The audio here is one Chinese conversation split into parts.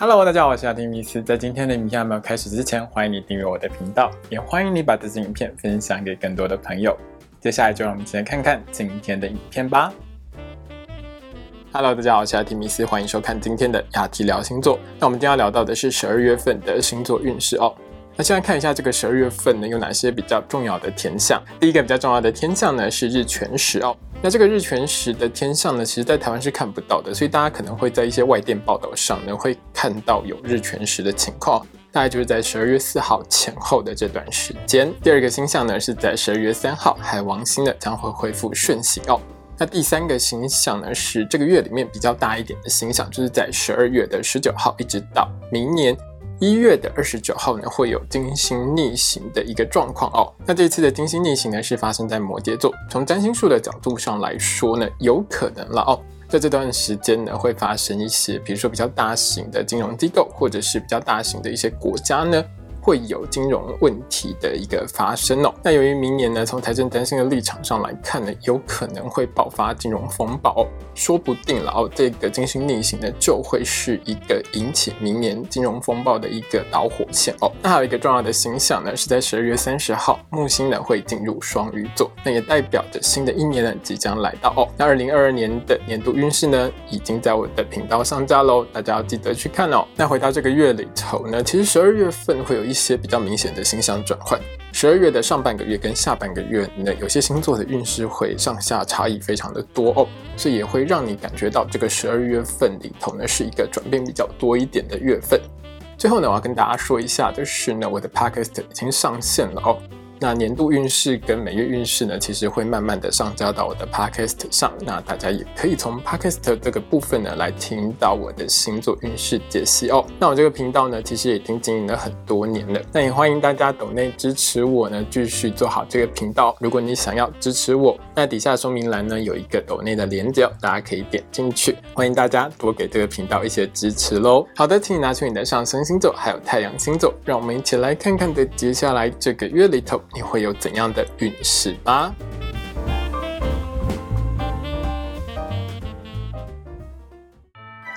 Hello，大家好，我是阿丁米斯。在今天的影片还没有开始之前，欢迎你订阅我的频道，也欢迎你把这支影片分享给更多的朋友。接下来就让我们一起来看看今天的影片吧。Hello，大家好，我是阿提米斯，欢迎收看今天的亚提聊星座。那我们今天要聊到的是十二月份的星座运势哦。那先来看一下这个十二月份呢有哪些比较重要的天象。第一个比较重要的天象呢是日全食哦。那这个日全食的天象呢，其实在台湾是看不到的，所以大家可能会在一些外电报道上呢会看到有日全食的情况，大概就是在十二月四号前后的这段时间。第二个星象呢是在十二月三号，海王星呢将会恢复顺行哦。那第三个星象呢是这个月里面比较大一点的星象，就是在十二月的十九号一直到明年。一月的二十九号呢，会有金星逆行的一个状况哦。那这次的金星逆行呢，是发生在摩羯座。从占星术的角度上来说呢，有可能了哦，在这段时间呢，会发生一些，比如说比较大型的金融机构，或者是比较大型的一些国家呢。会有金融问题的一个发生哦。那由于明年呢，从财政担心的立场上来看呢，有可能会爆发金融风暴，说不定了哦。这个金星逆行呢，就会是一个引起明年金融风暴的一个导火线哦。那还有一个重要的星象呢，是在十二月三十号，木星呢会进入双鱼座，那也代表着新的一年呢即将来到哦。那二零二二年的年度运势呢，已经在我的频道上架喽，大家要记得去看哦。那回到这个月里头呢，其实十二月份会有一。一些比较明显的星象转换，十二月的上半个月跟下半个月呢，有些星座的运势会上下差异非常的多哦，所以也会让你感觉到这个十二月份里头呢是一个转变比较多一点的月份。最后呢，我要跟大家说一下就是呢，我的 podcast 已经上线了哦。那年度运势跟每月运势呢，其实会慢慢的上交到我的 podcast 上。那大家也可以从 podcast 这个部分呢，来听到我的星座运势解析哦。那我这个频道呢，其实已经经营了很多年了。那也欢迎大家抖内支持我呢，继续做好这个频道。如果你想要支持我，那底下说明栏呢有一个抖内的连接，大家可以点进去。欢迎大家多给这个频道一些支持喽。好的，请你拿出你的上升星座还有太阳星座，让我们一起来看看的接下来这个月里头。你会有怎样的运势吧？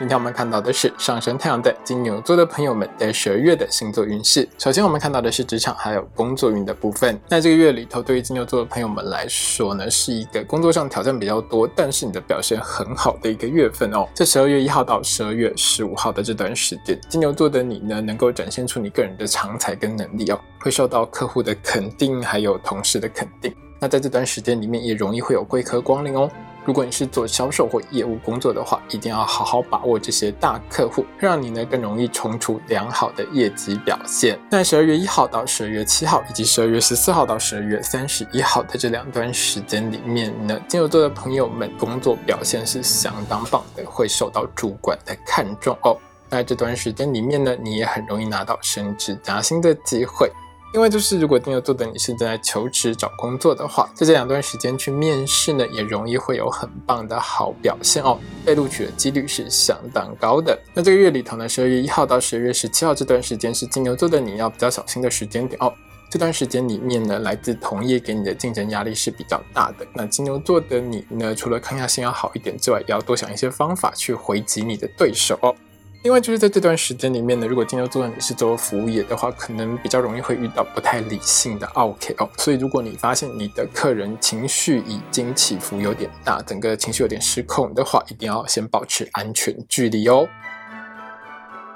今天我们看到的是上升太阳的金牛座的朋友们在十二月的星座运势。首先，我们看到的是职场还有工作运的部分。那这个月里头，对于金牛座的朋友们来说呢，是一个工作上挑战比较多，但是你的表现很好的一个月份哦。在十二月一号到十二月十五号的这段时间，金牛座的你呢，能够展现出你个人的长才跟能力哦，会受到客户的肯定，还有同事的肯定。那在这段时间里面，也容易会有贵客光临哦。如果你是做销售或业务工作的话，一定要好好把握这些大客户，让你呢更容易冲出良好的业绩表现。那十二月一号到十二月七号，以及十二月十四号到十二月三十一号的这两段时间里面呢，金牛座的朋友们工作表现是相当棒的，会受到主管的看重哦。在这段时间里面呢，你也很容易拿到升职加薪的机会。因为就是如果金牛座的你是在求职找工作的话，在这两段时间去面试呢，也容易会有很棒的好表现哦，被录取的几率是相当高的。那这个月里头呢，十二月一号到十二月十七号这段时间是金牛座的你要比较小心的时间点哦。这段时间里面呢，来自同业给你的竞争压力是比较大的。那金牛座的你呢，除了抗压性要好一点之外，也要多想一些方法去回击你的对手哦。另外就是在这段时间里面呢，如果金牛座你是做服务业的话，可能比较容易会遇到不太理性的 OK 哦。所以如果你发现你的客人情绪已经起伏有点大，整个情绪有点失控的话，一定要先保持安全距离哦。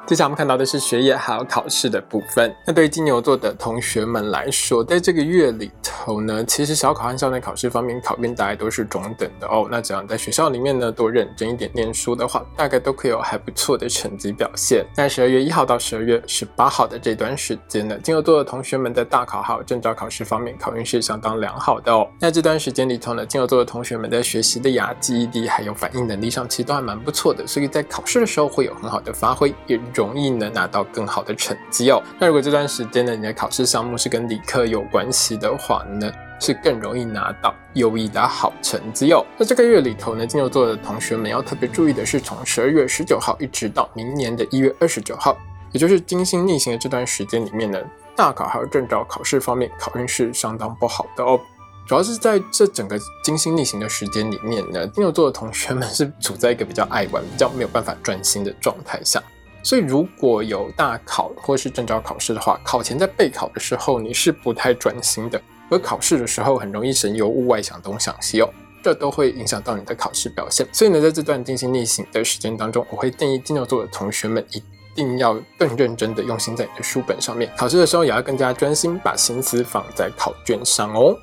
接下来我们看到的是学业还有考试的部分。那对于金牛座的同学们来说，在这个月里头呢，其实小考和校内考试方面考验大概都是中等的哦。那只要在学校里面呢多认真一点念书的话，大概都可以有还不错的成绩表现。在十二月一号到十二月十八号的这段时间呢，金牛座的同学们在大考还有证照考试方面考运是相当良好的哦。那这段时间里头呢，金牛座的同学们在学习的呀、记忆力还有反应能力上其实都还蛮不错的，所以在考试的时候会有很好的发挥，也。容易呢拿到更好的成绩哦。那如果这段时间呢你的考试项目是跟理科有关系的话呢，是更容易拿到优异的好成绩哦。那这个月里头呢，金牛座的同学们要特别注意的是，从十二月十九号一直到明年的一月二十九号，也就是金星逆行的这段时间里面呢，大考还有证照考试方面考运是相当不好的哦。主要是在这整个金星逆行的时间里面呢，金牛座的同学们是处在一个比较爱玩、比较没有办法专心的状态下。所以如果有大考或是证照考试的话，考前在备考的时候你是不太专心的，而考试的时候很容易神游物外想东想西哦，这都会影响到你的考试表现。所以呢，在这段进行逆行的时间当中，我会建议金牛座的同学们一定要更认真的用心在你的书本上面，考试的时候也要更加专心，把心思放在考卷上哦。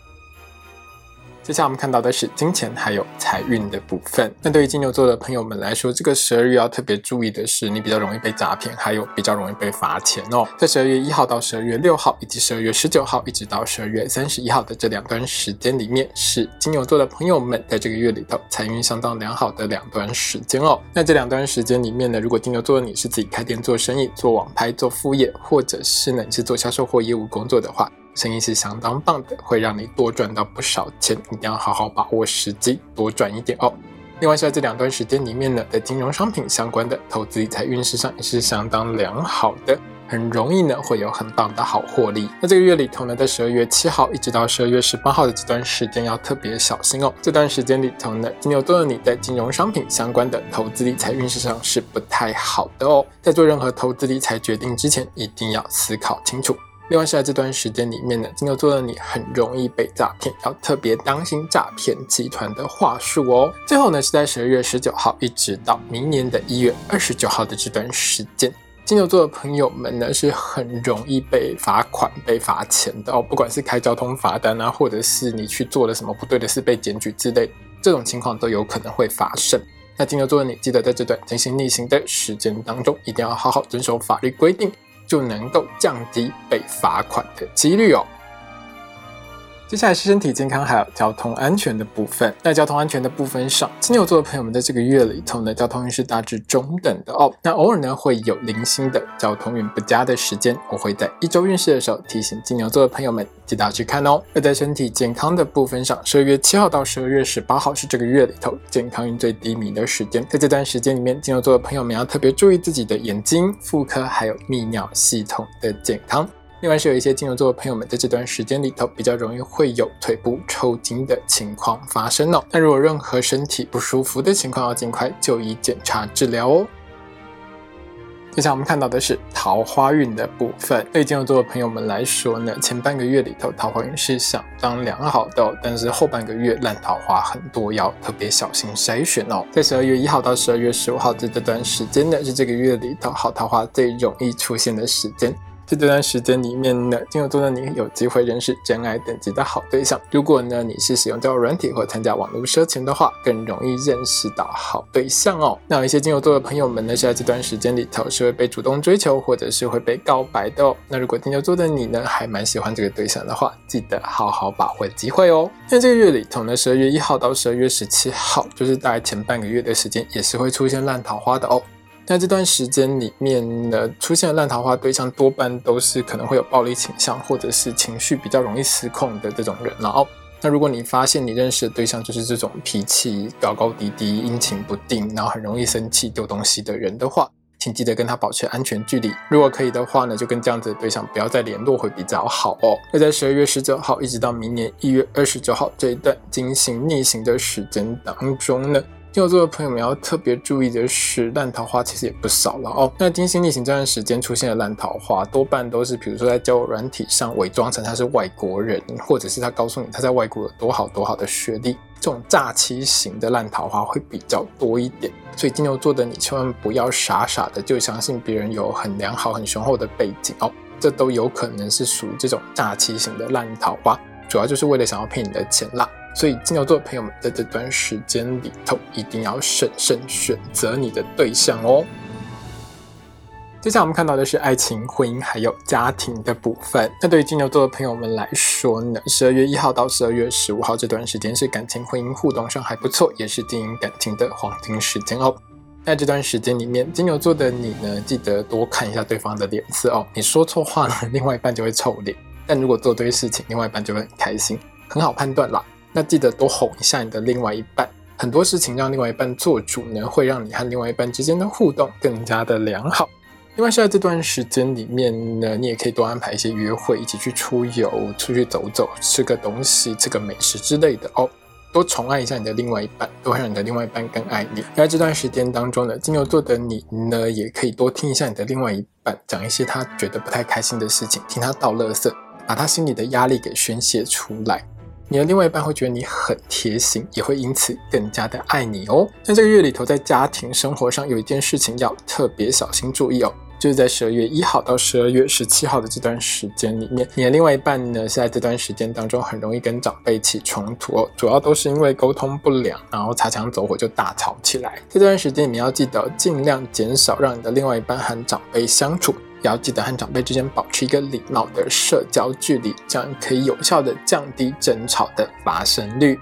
接下来我们看到的是金钱还有财运的部分。那对于金牛座的朋友们来说，这个十二月要特别注意的是，你比较容易被诈骗，还有比较容易被罚钱哦。在十二月一号到十二月六号，以及十二月十九号一直到十二月三十一号的这两段时间里面，是金牛座的朋友们在这个月里头财运相当良好的两段时间哦。那这两段时间里面呢，如果金牛座的你是自己开店做生意、做网拍、做副业，或者是呢你是做销售或业务工作的话，生意是相当棒的，会让你多赚到不少钱，一定要好好把握时机，多赚一点哦。另外，在这两段时间里面呢，在金融商品相关的投资理财运势上也是相当良好的，很容易呢会有很棒的好获利。那这个月里头呢，在十二月七号一直到十二月十八号的这段时间要特别小心哦。这段时间里头呢，金牛座的你在金融商品相关的投资理财运势上是不太好的哦。在做任何投资理财决定之前，一定要思考清楚。另外是在这段时间里面呢，金牛座的你很容易被诈骗，要特别当心诈骗集团的话术哦。最后呢，是在十二月十九号一直到明年的一月二十九号的这段时间，金牛座的朋友们呢是很容易被罚款、被罚钱的哦。不管是开交通罚单啊，或者是你去做了什么不对的事被检举之类，这种情况都有可能会发生。那金牛座的你，记得在这段进行逆行的时间当中，一定要好好遵守法律规定。就能够降低被罚款的几率哦。接下来是身体健康还有交通安全的部分。在交通安全的部分上，金牛座的朋友们在这个月里头呢，交通运是大致中等的哦。那偶尔呢会有零星的交通运不佳的时间，我会在一周运势的时候提醒金牛座的朋友们记得要去看哦。而在身体健康的部分上，十二月七号到十二月十八号是这个月里头健康运最低迷的时间。在这段时间里面，金牛座的朋友们要特别注意自己的眼睛、妇科还有泌尿系统的健康。另外是有一些金牛座的朋友们在这段时间里头比较容易会有腿部抽筋的情况发生哦。那如果任何身体不舒服的情况，要尽快就医检查治疗哦。接下来我们看到的是桃花运的部分。对金牛座的朋友们来说呢，前半个月里头桃花运是相当良好的，但是后半个月烂桃花很多，要特别小心筛选哦。在十二月一号到十二月十五号这这段时间呢，是这个月里头好桃花最容易出现的时间。在这段时间里面呢，金牛座的你有机会认识真爱等级的好对象。如果呢你是使用交友软体或参加网络社群的话，更容易认识到好对象哦。那有一些金牛座的朋友们呢，是在这段时间里头是会被主动追求，或者是会被告白的哦。那如果金牛座的你呢，还蛮喜欢这个对象的话，记得好好把握机会哦。那这个月里头呢，十二月一号到十二月十七号，就是大概前半个月的时间，也是会出现烂桃花的哦。在这段时间里面呢，出现的烂桃花对象多半都是可能会有暴力倾向，或者是情绪比较容易失控的这种人。然后，那如果你发现你认识的对象就是这种脾气高高低低、阴晴不定，然后很容易生气、丢东西的人的话，请记得跟他保持安全距离。如果可以的话呢，就跟这样子的对象不要再联络会比较好哦。那在十二月十九号一直到明年一月二十九号这一段进行逆行的时间当中呢。金牛座的朋友们要特别注意的是，烂桃花其实也不少了哦。那金星逆行这段时间出现的烂桃花，多半都是比如说在交友软体上伪装成他是外国人，或者是他告诉你他在外国有多好多好的学历，这种诈欺型的烂桃花会比较多一点。所以金牛座的你千万不要傻傻的就相信别人有很良好、很雄厚的背景哦，这都有可能是属于这种诈欺型的烂桃花，主要就是为了想要骗你的钱啦。所以金牛座的朋友们在这段时间里头，一定要审慎选择你的对象哦。接下来我们看到的是爱情、婚姻还有家庭的部分。那对于金牛座的朋友们来说呢，十二月一号到十二月十五号这段时间是感情、婚姻互动上还不错，也是经营感情的黄金时间哦。在这段时间里面，金牛座的你呢，记得多看一下对方的脸色哦。你说错话了，另外一半就会臭脸；但如果做对事情，另外一半就会很开心，很好判断啦。那记得多哄一下你的另外一半，很多事情让另外一半做主呢，会让你和另外一半之间的互动更加的良好。另外，是在这段时间里面呢，你也可以多安排一些约会，一起去出游、出去走走、吃个东西、吃个美食之类的哦。多宠爱一下你的另外一半，都会让你的另外一半更爱你。在这段时间当中呢，金牛座的你呢，也可以多听一下你的另外一半讲一些他觉得不太开心的事情，听他倒垃圾，把他心里的压力给宣泄出来。你的另外一半会觉得你很贴心，也会因此更加的爱你哦。那这个月里头，在家庭生活上有一件事情要特别小心注意哦，就是在十二月一号到十二月十七号的这段时间里面，你的另外一半呢是在这段时间当中很容易跟长辈起冲突哦，主要都是因为沟通不良，然后擦枪走火就大吵起来。这段时间你要记得尽量减少让你的另外一半和长辈相处。要记得和长辈之间保持一个礼貌的社交距离，这样可以有效的降低争吵的发生率。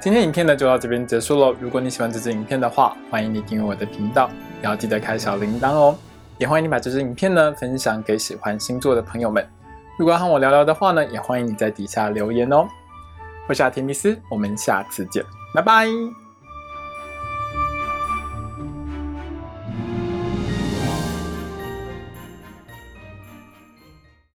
今天影片呢就到这边结束喽。如果你喜欢这支影片的话，欢迎你订阅我的频道，也要记得开小铃铛哦。也欢迎你把这支影片呢分享给喜欢星座的朋友们。如果要和我聊聊的话呢，也欢迎你在底下留言哦。我是阿提米斯，我们下次见，拜拜。